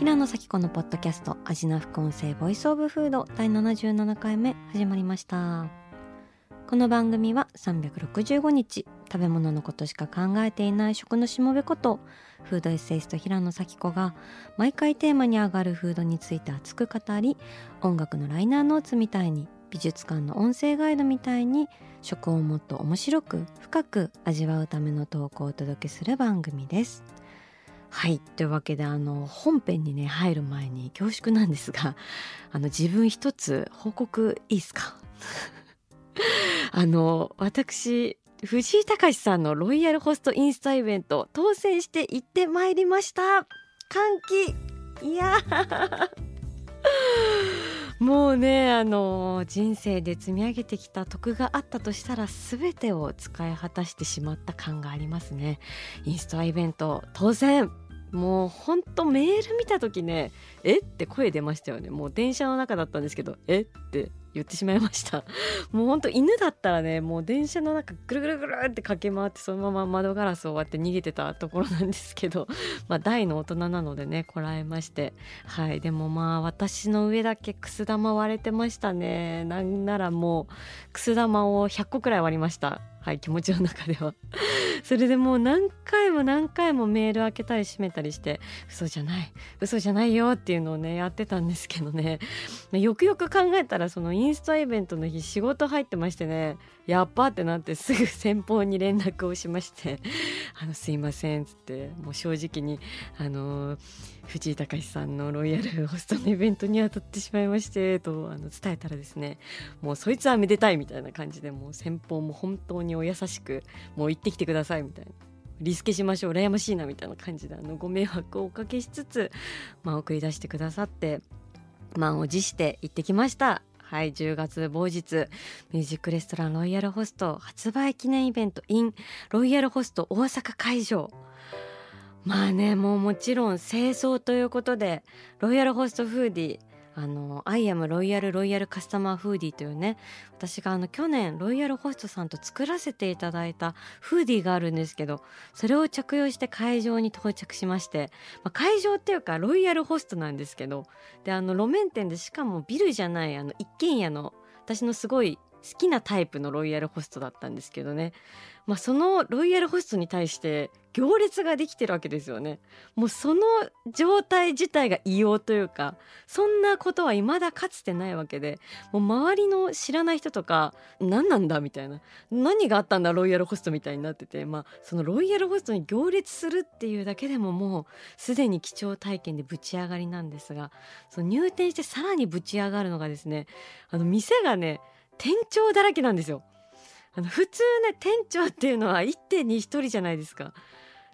平野紗季子のポッドキャスト味な副音声 Voice of Food 第77回目始まりましたこの番組は365日食べ物のことしか考えていない食のしもべことフードエッセイスト平野紗季子が毎回テーマに上がるフードについて熱く語り音楽のライナーノーツみたいに美術館の音声ガイドみたいに食をもっと面白く深く味わうための投稿をお届けする番組です。はい。というわけであの本編にね入る前に恐縮なんですが あの自分一つ報告いいですか？あの私藤井隆さんのロイヤルホストインスタイベント当選して行ってまいりました。歓喜。いやもうねあの人生で積み上げてきた徳があったとしたら全てを使い果たしてしまった感がありますね。インスタイベント当然。もうほんとメール見た時ねえって声出ましたよね。もう電車の中だったんですけどえって言ってしまいました。もうほんと犬だったらねもう電車の中ぐるぐるぐるって駆け回ってそのまま窓ガラスを割って逃げてたところなんですけど まあ大の大人なのでねこらえまして。はい。でもまあ私の上だけくす玉割れてましたね。なんならもうくす玉を100個くらい割りました。はい気持ちの中では。それでもう何回も何回もメール開けたり閉めたりして嘘じゃない嘘じゃないよっていうのをねやってたんですけどね。よくよく考えたらそのインスタイベントの日仕事入ってましてねやっぱってなってすぐ先方に連絡をしまして「あのすいません」っつってもう正直にあの藤井隆さんのロイヤルホストのイベントに当たってしまいましてとあの伝えたらですねもうそいつはめでたいみたいな感じでもう先方も本当にお優しくもう行ってきてくださいみたいな。リスケしましょう羨ましいなみたいな感じであのご迷惑をおかけしつつ、まあ、送り出してくださって満を持して行ってきましたはい10月某日ミュージックレストランロイヤルホスト発売記念イベント in ロイヤルホスト大阪会場。まあねもうもちろん正装ということでロイヤルホストフーディーあの「 I am Royal Loyal Customer フーディー」というね私があの去年ロイヤルホストさんと作らせていただいたフーディーがあるんですけどそれを着用して会場に到着しまして、まあ、会場っていうかロイヤルホストなんですけどであの路面店でしかもビルじゃないあの一軒家の私のすごい好きなタイプのロイヤルホストだったんですけどね、まあ、そのロイヤルホストに対して行列ができてるわけですよね。もうその状態自体が異様というかそんなことは未だかつてないわけでもう周りの知らない人とか何なんだみたいな。何があったんだロイヤルホストみたいになってて。まあそのロイヤルホストに行列するっていうだけでももうすでに貴重体験でぶち上がりなんですがその入店してさらにぶち上がるのがですねあの店がね店長だらけなんですよ。あの普通ね店長っていうのは一点に一人じゃないですか。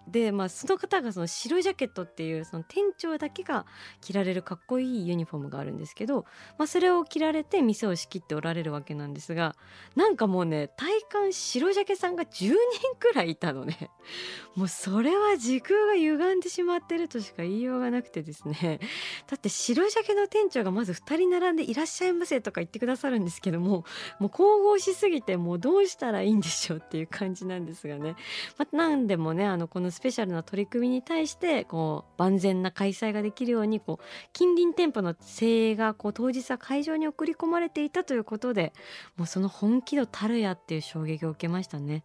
でまあその方がその白ジャケットっていうその店長だけが着られるかっこいいユニフォームがあるんですけど、まあ、それを着られて店を仕切っておられるわけなんですがなんかもうね体感白ジャケさんが10人くらいいたのね。もうそれは時空が歪んでしまってるとしか言いようがなくてですね。だって白ジャケの店長がまず2人並んでいらっしゃいませとか言ってくださるんですけどももう神々しすぎてもうどうしたらいいんでしょうっていう感じなんですがね、まあ、なんでもねあのこのスペシャルな取り組みに対してこう万全な開催ができるようにこう近隣店舗の精鋭がこう当日は会場に送り込まれていたということでもうその本気度たるやっていう衝撃を受けましたね。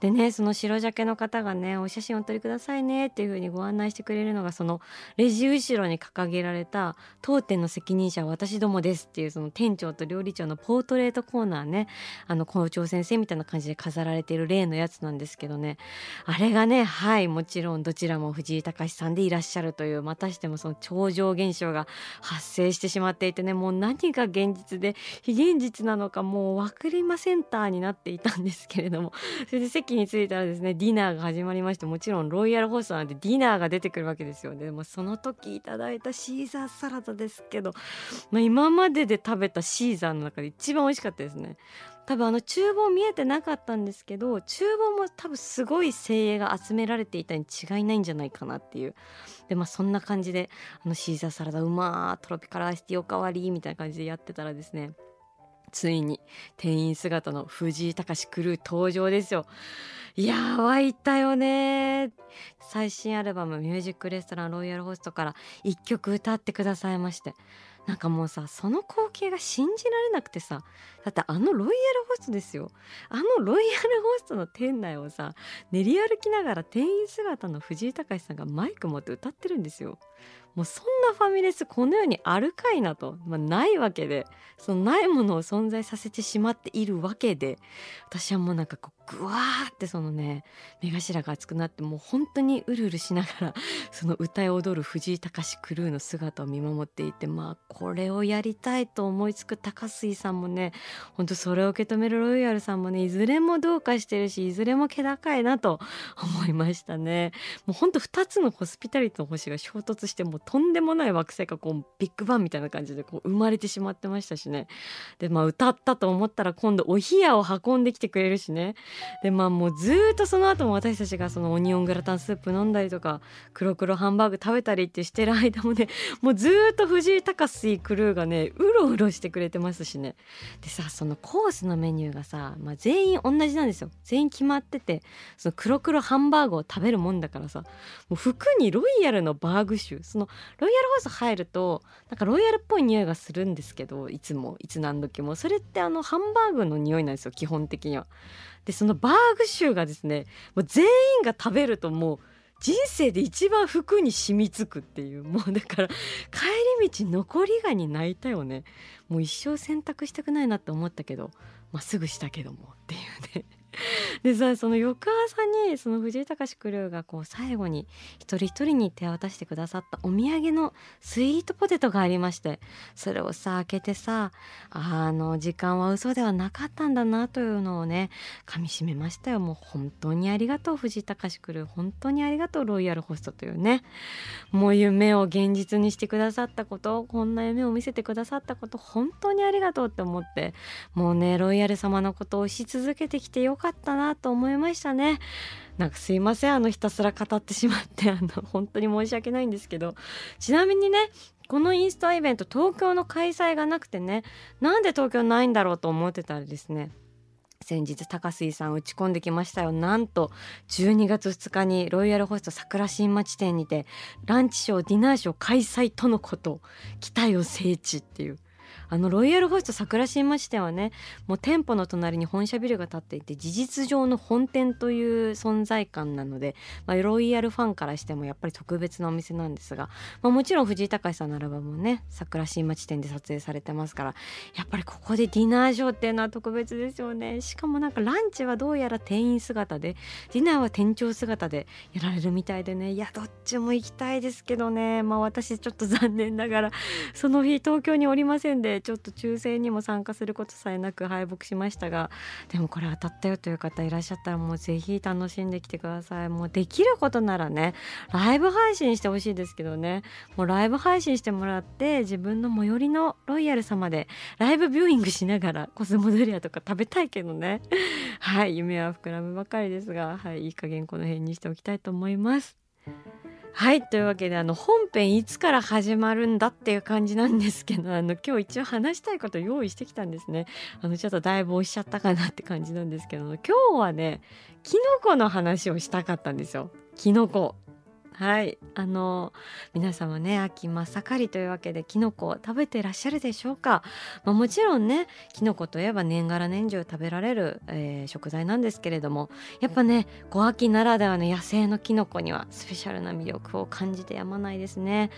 でねその白ジャケの方がねお写真をお撮りくださいねっていう風にご案内してくれるのがそのレジ後ろに掲げられた当店の責任者は私どもですっていうその店長と料理長のポートレートコーナーねあの校長先生みたいな感じで飾られている例のやつなんですけどねあれがねはいいもちろんどちらも藤井隆さんでいらっしゃるというまたしてもその超常現象が発生してしまっていてねもう何が現実で非現実なのかもう分かりませんターになっていたんですけれども それで席に着いたらですねディナーが始まりましてもちろんロイヤルホストなんでディナーが出てくるわけですよね。もその時いただいたシーザーサラダですけど、まあ、今までで食べたシーザーの中で一番美味しかったですね。多分あの厨房見えてなかったんですけど厨房も多分すごい精鋭が集められていたに違いないんじゃないかなっていう。でまあそんな感じであのシーザーサラダうまートロピカルアイスティーおかわりみたいな感じでやってたらですねついに店員姿の藤井隆クルー登場ですよ。いやー湧いたよね最新アルバム「ミュージックレストランロイヤルホスト」から1曲歌ってくださいまして。なんかもうさその光景が信じられなくてさだってあのロイヤルホストですよ。あのロイヤルホストの店内をさ練り歩きながら店員姿の藤井隆さんがマイク持って歌ってるんですよ。もうそんなファミレスこの世にあるかいなと、まあ、ないわけでそのないものを存在させてしまっているわけで私はもうなんかこうぐわーってそのね目頭が熱くなってもう本当にうるうるしながら その歌い踊る藤井隆クルーの姿を見守っていてまあこれをやりたいと思いつく高杉さんもね本当それを受け止めるロイヤルさんもねいずれもどうかしてるしいずれも気高いなと思いましたね。もう本当2つのホスピタリティの星が衝突してもとんでもない惑星がこうビッグバンみたいな感じでこう生まれてしまってましたしね。でまあ歌ったと思ったら今度お冷やを運んできてくれるしね。でまあもうずっとその後も私たちがそのオニオングラタンスープ飲んだりとか黒黒ハンバーグ食べたりってしてる間もね もうずっと藤井隆クルーがねうろうろしてくれてますしね。でさそのコースのメニューがさ、まあ、全員同じなんですよ。全員決まっててその黒黒ハンバーグを食べるもんだからさもう服にロイヤルのバーグ臭そのロイヤルホース入るとなんかロイヤルっぽい匂いがするんですけどいつもいつ何時も。それってあのハンバーグの匂いなんですよ基本的には。でそのバーグ臭がですねもう全員が食べるともう人生で一番服に染みつくっていう。もうだから帰り道残りがに泣いたよね。もう一生洗濯したくないなって思ったけどまあ、すぐしたけどもっていうね。でさその翌朝にその藤井隆クルーがこう最後に一人一人に手渡してくださったお土産のスイートポテトがありましてそれをさ開けてさあの時間は嘘ではなかったんだなというのをねかみしめましたよ。もう本当にありがとう藤井隆クルー本当にありがとうロイヤルホストというね。もう夢を現実にしてくださったことこんな夢を見せてくださったこと本当にありがとうって思ってもうねロイヤル様のことをし続けてきてよかった。かったなと思いましたね。なんかすいませんあのひたすら語ってしまって あの本当に申し訳ないんですけど。ちなみにねこのインスタイベント東京の開催がなくてねなんで東京ないんだろうと思ってたらですね先日高杉さん打ち込んできましたよ。なんと12月2日にロイヤルホスト桜新町店にてランチショーディナーショー開催とのこと期待を聖地っていう。あのロイヤルホスト桜新町店はねもう店舗の隣に本社ビルが建っていて事実上の本店という存在感なので、まあ、ロイヤルファンからしてもやっぱり特別なお店なんですが、まあ、もちろん藤井隆さんのアルバムもね桜新町店で撮影されてますからやっぱりここでディナーショーっていうのは特別ですよね。しかもなんかランチはどうやら店員姿でディナーは店長姿でやられるみたいでねいやどっちも行きたいですけどね。まあ私ちょっと残念ながらその日東京におりませんでちょっと抽選にも参加することさえなく敗北しましたがでもこれ当たったよという方いらっしゃったらもうぜひ楽しんできてください。もうできることならねライブ配信してほしいですけどね。もうライブ配信してもらって自分の最寄りのロイヤル様でライブビューイングしながらコスモドリアとか食べたいけどね。はい夢は膨らむばかりですがはいいい加減この辺にしておきたいと思います。はいというわけであの本編いつから始まるんだっていう感じなんですけどあの今日一応話したいこと用意してきたんですね。あのちょっとだいぶ押しちゃったかなって感じなんですけど今日はねキノコの話をしたかったんですよ。キノコ。はい。あの皆様ね秋真っ盛りというわけできのこ食べてらっしゃるでしょうか、まあ、もちろんねきのこといえば年がら年中食べられる、えー、食材なんですけれどもやっぱね小秋ならではの野生のきのこにはスペシャルな魅力を感じてやまないですね。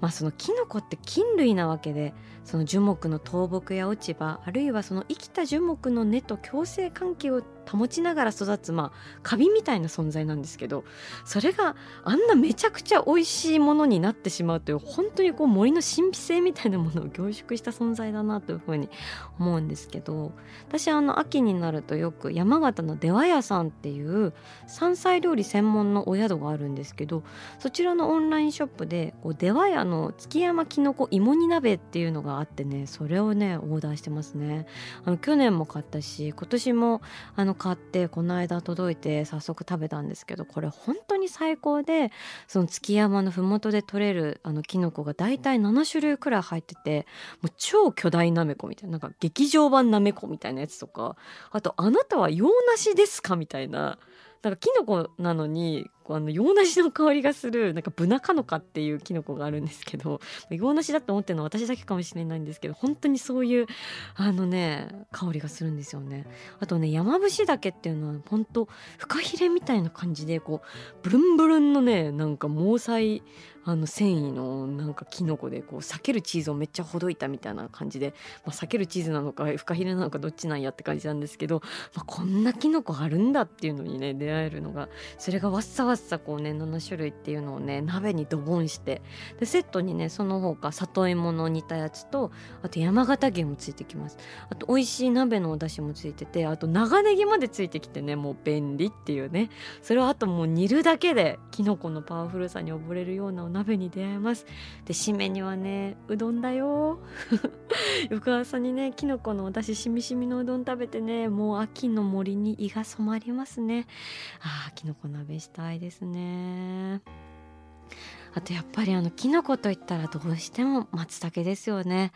まあそのきのこって菌類なわけでその樹木の倒木や落ち葉あるいはその生きた樹木の根と共生関係を保ちながら育つまあカビみたいな存在なんですけどそれがあんなめちゃくちゃ美味しいものになってしまうという本当にこう森の神秘性みたいなものを凝縮した存在だなというふうに思うんですけど私あの秋になるとよく山形の出羽屋さんっていう山菜料理専門のお宿があるんですけどそちらのオンラインショップでこう出羽屋の月山きのこ芋煮鍋っていうのがあってねそれをねオーダーしてますね。あの去年も買ったし今年もあの買ってこの間届いて早速食べたんですけどこれ本当に最高でその月山の麓で採れるあのキノコが大体7種類くらい入っててもう超巨大なめこみたいななんか劇場版なめこみたいなやつとかあと「あなたは洋梨ですか?」みたいななんかキノコなのにあの洋梨の香りがするなんかブナカノカっていうキノコがあるんですけど洋梨だと思ってるのは私だけかもしれないんですけど本当にそういうあのね香りがするんですよね。あとね山伏岳っていうのは本当フカヒレみたいな感じでこうブルンブルンのねなんか毛細あの繊維のなんかキノコでこう避けるチーズをめっちゃほどいたみたいな感じで、まあ、避けるチーズなのかフカヒレなのかどっちなんやって感じなんですけど、まあ、こんなキノコあるんだっていうのにね出会えるのがそれがわっさわっさこうね7種類っていうのをね鍋にドボンしてでセットにねその他里芋の煮たやつとあと山形牛もついてきます。あと美味しい鍋のお出汁もついててあと長ネギまでついてきてねもう便利っていうね。それをあともう煮るだけでキノコのパワフルさに溺れるようなお鍋に出会えます。で締めにはねうどんだよ。翌朝にねきのこのお出汁しみしみのうどん食べてねもう秋の森に胃が染まりますね。あきのこ鍋したいですね。あとやっぱりあのキノコといったらどうしても松茸ですよね。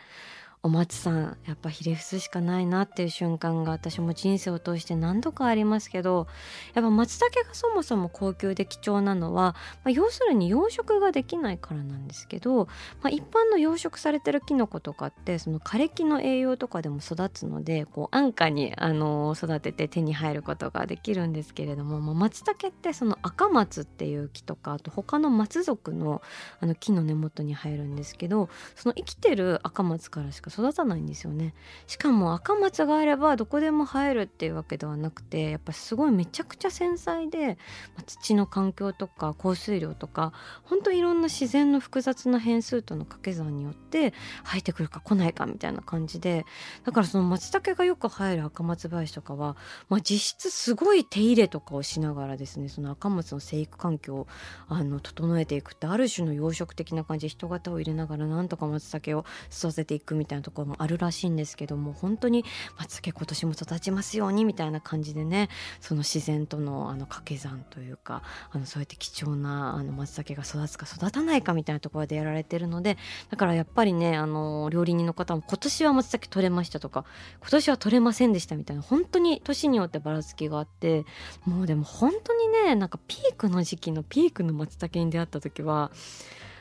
お松さんやっぱひれ伏すしかないなっていう瞬間が私も人生を通して何度かありますけどやっぱ松茸がそもそも高級で貴重なのは、まあ、要するに養殖ができないからなんですけど、まあ、一般の養殖されてるキノコとかってその枯れ木の栄養とかでも育つのでこう安価に、あの、育てて手に入ることができるんですけれども、まあ、松茸ってその赤松っていう木とかあと他の松属のあの木の根元に生えるんですけどその生きてる赤松からしか育たないんですよね。しかも赤松があればどこでも生えるっていうわけではなくてやっぱすごいめちゃくちゃ繊細で、まあ、土の環境とか降水量とか本当いろんな自然の複雑な変数との掛け算によって生えてくるか来ないかみたいな感じでだからその松茸がよく生える赤松林とかは、まあ、実質すごい手入れとかをしながらですねその赤松の生育環境をあの整えていくってある種の養殖的な感じで人型を入れながらなんとか松茸を育てていくみたいなところもあるらしいんですけども本当に松茸今年も育ちますようにみたいな感じでねその自然とのあの掛け算というかあのそうやって貴重なあの松茸が育つか育たないかみたいなところでやられてるのでだからやっぱりねあの料理人の方も今年は松茸取れましたとか今年は取れませんでしたみたいな本当に年によってばらつきがあってもうでも本当にねなんかピークの時期のピークの松茸に出会った時は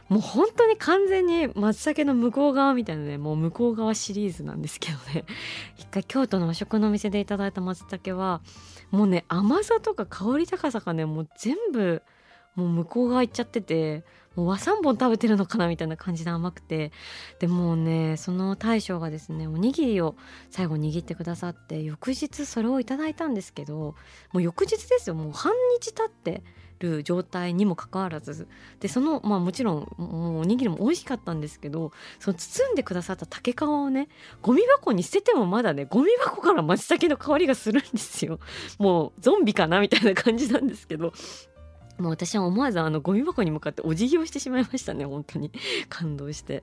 もう本当に完全に松茸の向こう側みたいなねもう向こう側シリーズなんですけどね。一回京都の和食のお店でいただいた松茸はもうね甘さとか香り高さがねもう全部もう向こう側行っちゃっててもう和三本食べてるのかなみたいな感じで甘くて。でもうねその大将がですねおにぎりを最後握ってくださって翌日それをいただいたんですけどもう翌日ですよ。もう半日経ってる状態にもかかわらずでそのまあもちろんもうおにぎりも美味しかったんですけどその包んでくださった竹皮をねゴミ箱に捨ててもまだねゴミ箱から松茸の香りがするんですよ。もうゾンビかなみたいな感じなんですけど。もう私は思わずあのゴミ箱に向かってお辞儀をしてしまいましたね本当に。感動して。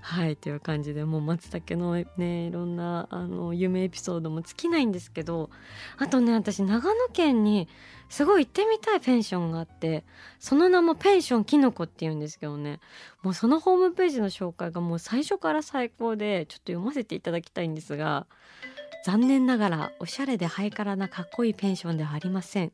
はいという感じでもう松茸のねいろんなあの夢エピソードも尽きないんですけどあとね私長野県にすごい行ってみたいペンションがあってその名もペンションキノコっていうんですけどね。もうそのホームページの紹介がもう最初から最高でちょっと読ませていただきたいんですが残念ながらおしゃれでハイカラなかっこいいペンションではありません。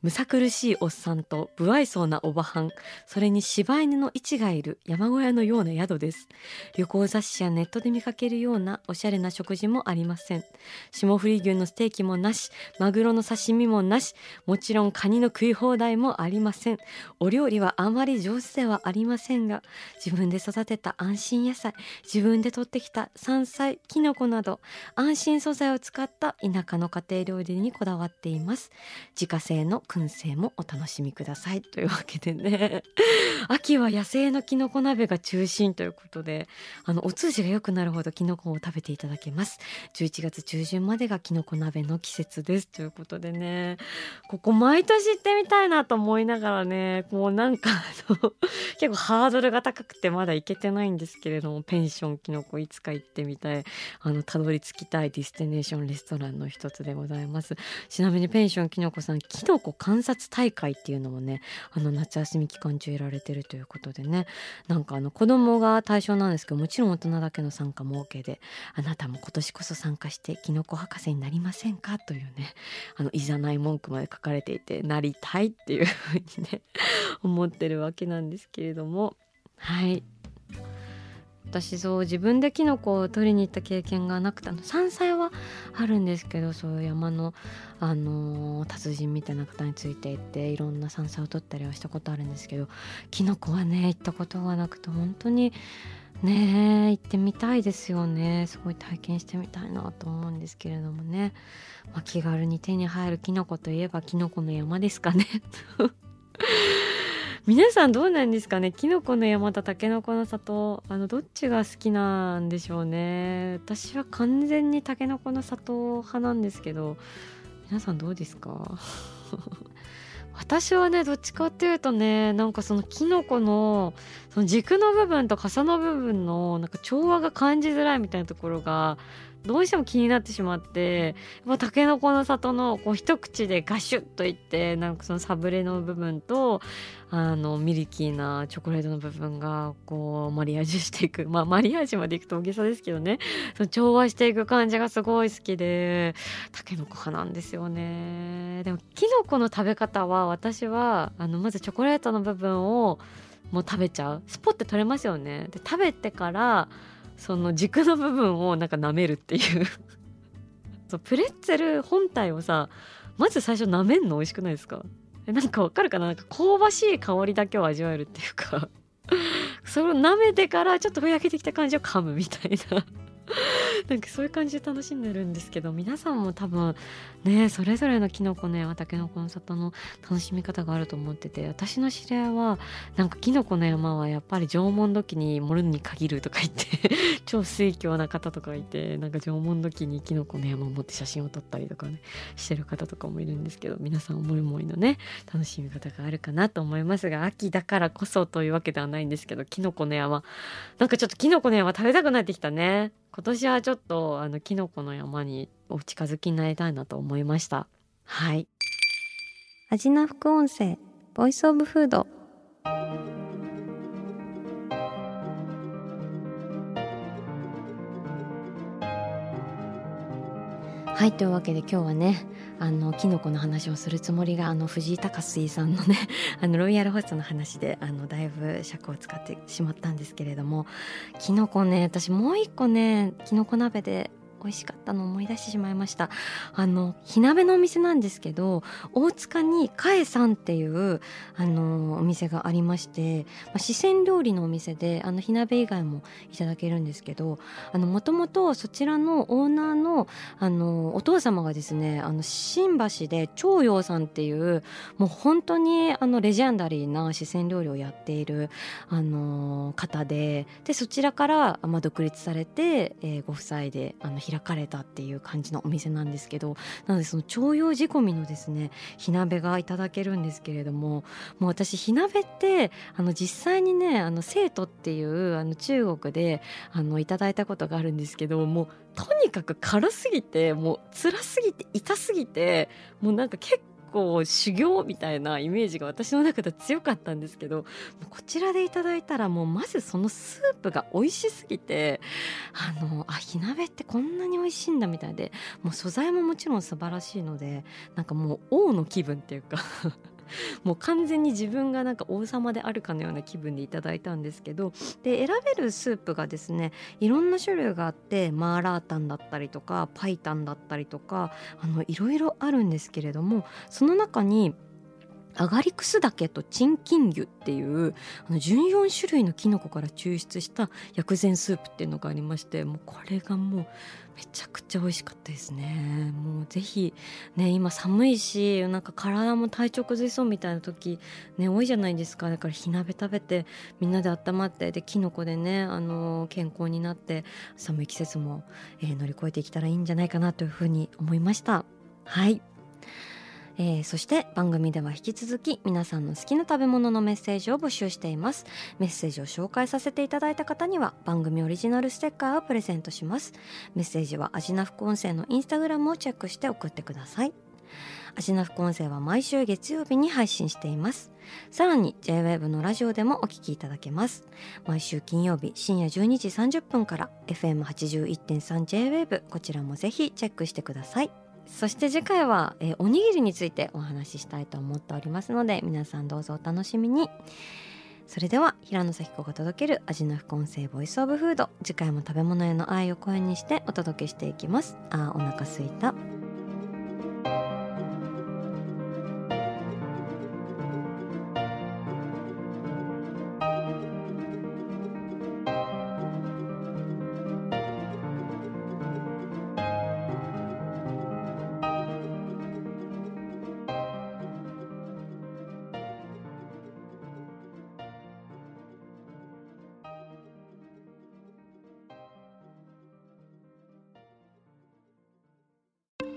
むさ苦しいおっさんと不愛想なおばはん。それに柴犬の位置がいる山小屋のような宿です。旅行雑誌やネットで見かけるようなおしゃれな食事もありません。霜降り牛のステーキもなし。マグロの刺身もなし。もちろんカニの食い放題もありません。お料理はあまり上手ではありませんが自分で育てた安心野菜自分で取ってきた山菜きのこなど安心素材を使った田舎の家庭料理にこだわっています。自家製の燻製もお楽しみください。というわけでね。秋は野生のきのこ鍋が中心ということであのお通じが良くなるほどきのこを食べていただけます。11月中旬までがきのこ鍋の季節です。ということでね。ここ毎年行ってみたいなと思いながらねもうなんか 結構ハードルが高くてまだ行けてないんですけれどもペンションきのこいつか行ってみたい。あのたどり着きたいディステネーションレストランの一つでございます。ちなみにペンションきのこさんきのこ観察大会っていうのもねあの夏休み期間中やられてるということでね。なんかあの子供が対象なんですけどもちろん大人だけの参加も OK であなたも今年こそ参加してきのこ博士になりませんか？というねあのいざない文句まで書かれていてなりたいっていうふうにね 思ってるわけなんですけれども。はい。私そう自分でキノコを取りに行った経験がなくてあの山菜はあるんですけどそういう山の、あのー、達人みたいな方について行っていろんな山菜を取ったりはしたことあるんですけどキノコはね行ったことがなくて本当にね行ってみたいですよね。すごい体験してみたいなと思うんですけれどもね、まあ、気軽に手に入るキノコといえばキノコの山ですかね。皆さんどうなんですかね？キノコの山とタケノコの里。あのどっちが好きなんでしょうね？私は完全にタケノコの里派なんですけど。皆さんどうですか？私はねどっちかっていうとねなんかそのキノコのその軸の部分と傘の部分のなんか調和が感じづらいみたいなところがどうしても気になってしまってたけのこの里のこう一口でガシュッといってなんかそのサブレの部分とあのミルキーなチョコレートの部分がこうマリアージュしていく。まあマリアージュまでいくと大げさですけどね。その調和していく感じがすごい好きでたけのこ派なんですよね。でもきのこの食べ方は私はあのまずチョコレートの部分をもう食べちゃう。スポッて取れますよね。で食べてからその軸の部分をなんか舐めるっていう。そうプレッツェル本体をさまず最初舐めんの？美味しくないですか？えなんかわかるかな？なんか香ばしい香りだけを味わえるっていうか。それを舐めてからちょっとふやけてきた感じを噛むみたいな。なんかそういう感じで楽しんでるんですけど皆さんも多分ねそれぞれのキノコの山たけのこの里の楽しみ方があると思ってて私の知り合いはなんかキノコの山はやっぱり縄文土器に盛るに限るとか言って 超水教な方とかいてなんか縄文土器にキノコの山を持って写真を撮ったりとかねしてる方とかもいるんですけど皆さん思い思いのね楽しみ方があるかなと思いますが秋だからこそというわけではないんですけどキノコの山。なんかちょっとキノコの山食べたくなってきたね。今年はちょっとあのキノコの山にお近づきになりたいなと思いました。はい。味な副音声ボイスオブフードはいというわけで今日はねあのキノコの話をするつもりがあの藤井隆水さんのね あのロイヤルホストの話であのだいぶ尺を使ってしまったんですけれどもキノコね私もう一個ねキノコ鍋で美味しかったのを思い出してしまいました。あの火鍋のお店なんですけど大塚にかえさんっていうあのお店がありまして、まあ、四川料理のお店であの火鍋以外もいただけるんですけどもともとそちらのオーナーのあのお父様がですねあの新橋で長陽さんっていうもう本当にあのレジェンダリーな四川料理をやっているあの方ででそちらから、まあ、独立されて、えー、ご夫妻であの開かれたっていう感じのお店なんですけどなのでその徴用仕込みのですね火鍋がいただけるんですけれどももう私火鍋ってあの実際にねあの生徒っていうあの中国であのいただいたことがあるんですけどもうとにかく辛すぎてもう辛すぎて痛すぎてもうなんか結構修行みたいなイメージが私の中では強かったんですけどこちらでいただいたらもうまずそのスープが美味しすぎてあのあ火鍋ってこんなに美味しいんだみたいでもう素材ももちろん素晴らしいのでなんかもう王の気分っていうか。もう完全に自分がなんか王様であるかのような気分でいただいたんですけどで選べるスープがですねいろんな種類があってマーラータンだったりとかパイタンだったりとかあのいろいろあるんですけれどもその中にアガリクスダケとチンキン魚っていうあの14種類のキノコから抽出した薬膳スープっていうのがありましてもうこれがもうめちゃくちゃ美味しかったですね。もうぜひね今寒いしなんか体も体調崩れそうみたいな時ね多いじゃないですか。だから火鍋食べてみんなで温まってでキノコでねあの健康になって寒い季節も、えー、乗り越えていけたらいいんじゃないかなというふうに思いました。はい。えー、そして番組では引き続き皆さんの好きな食べ物のメッセージを募集しています。メッセージを紹介させていただいた方には番組オリジナルステッカーをプレゼントします。メッセージはアジナ副音声のインスタグラムをチェックして送ってください。アジナ副音声は毎週月曜日に配信しています。さらに JWAVE のラジオでもお聞きいただけます。毎週金曜日深夜12時30分から FM81.3JWAVE こちらもぜひチェックしてください。そして次回は、えー、おにぎりについてお話ししたいと思っておりますので皆さんどうぞお楽しみに。それでは平野咲子が届ける味の副音声ボイスオブフード次回も食べ物への愛を声にしてお届けしていきます。あお腹すいた。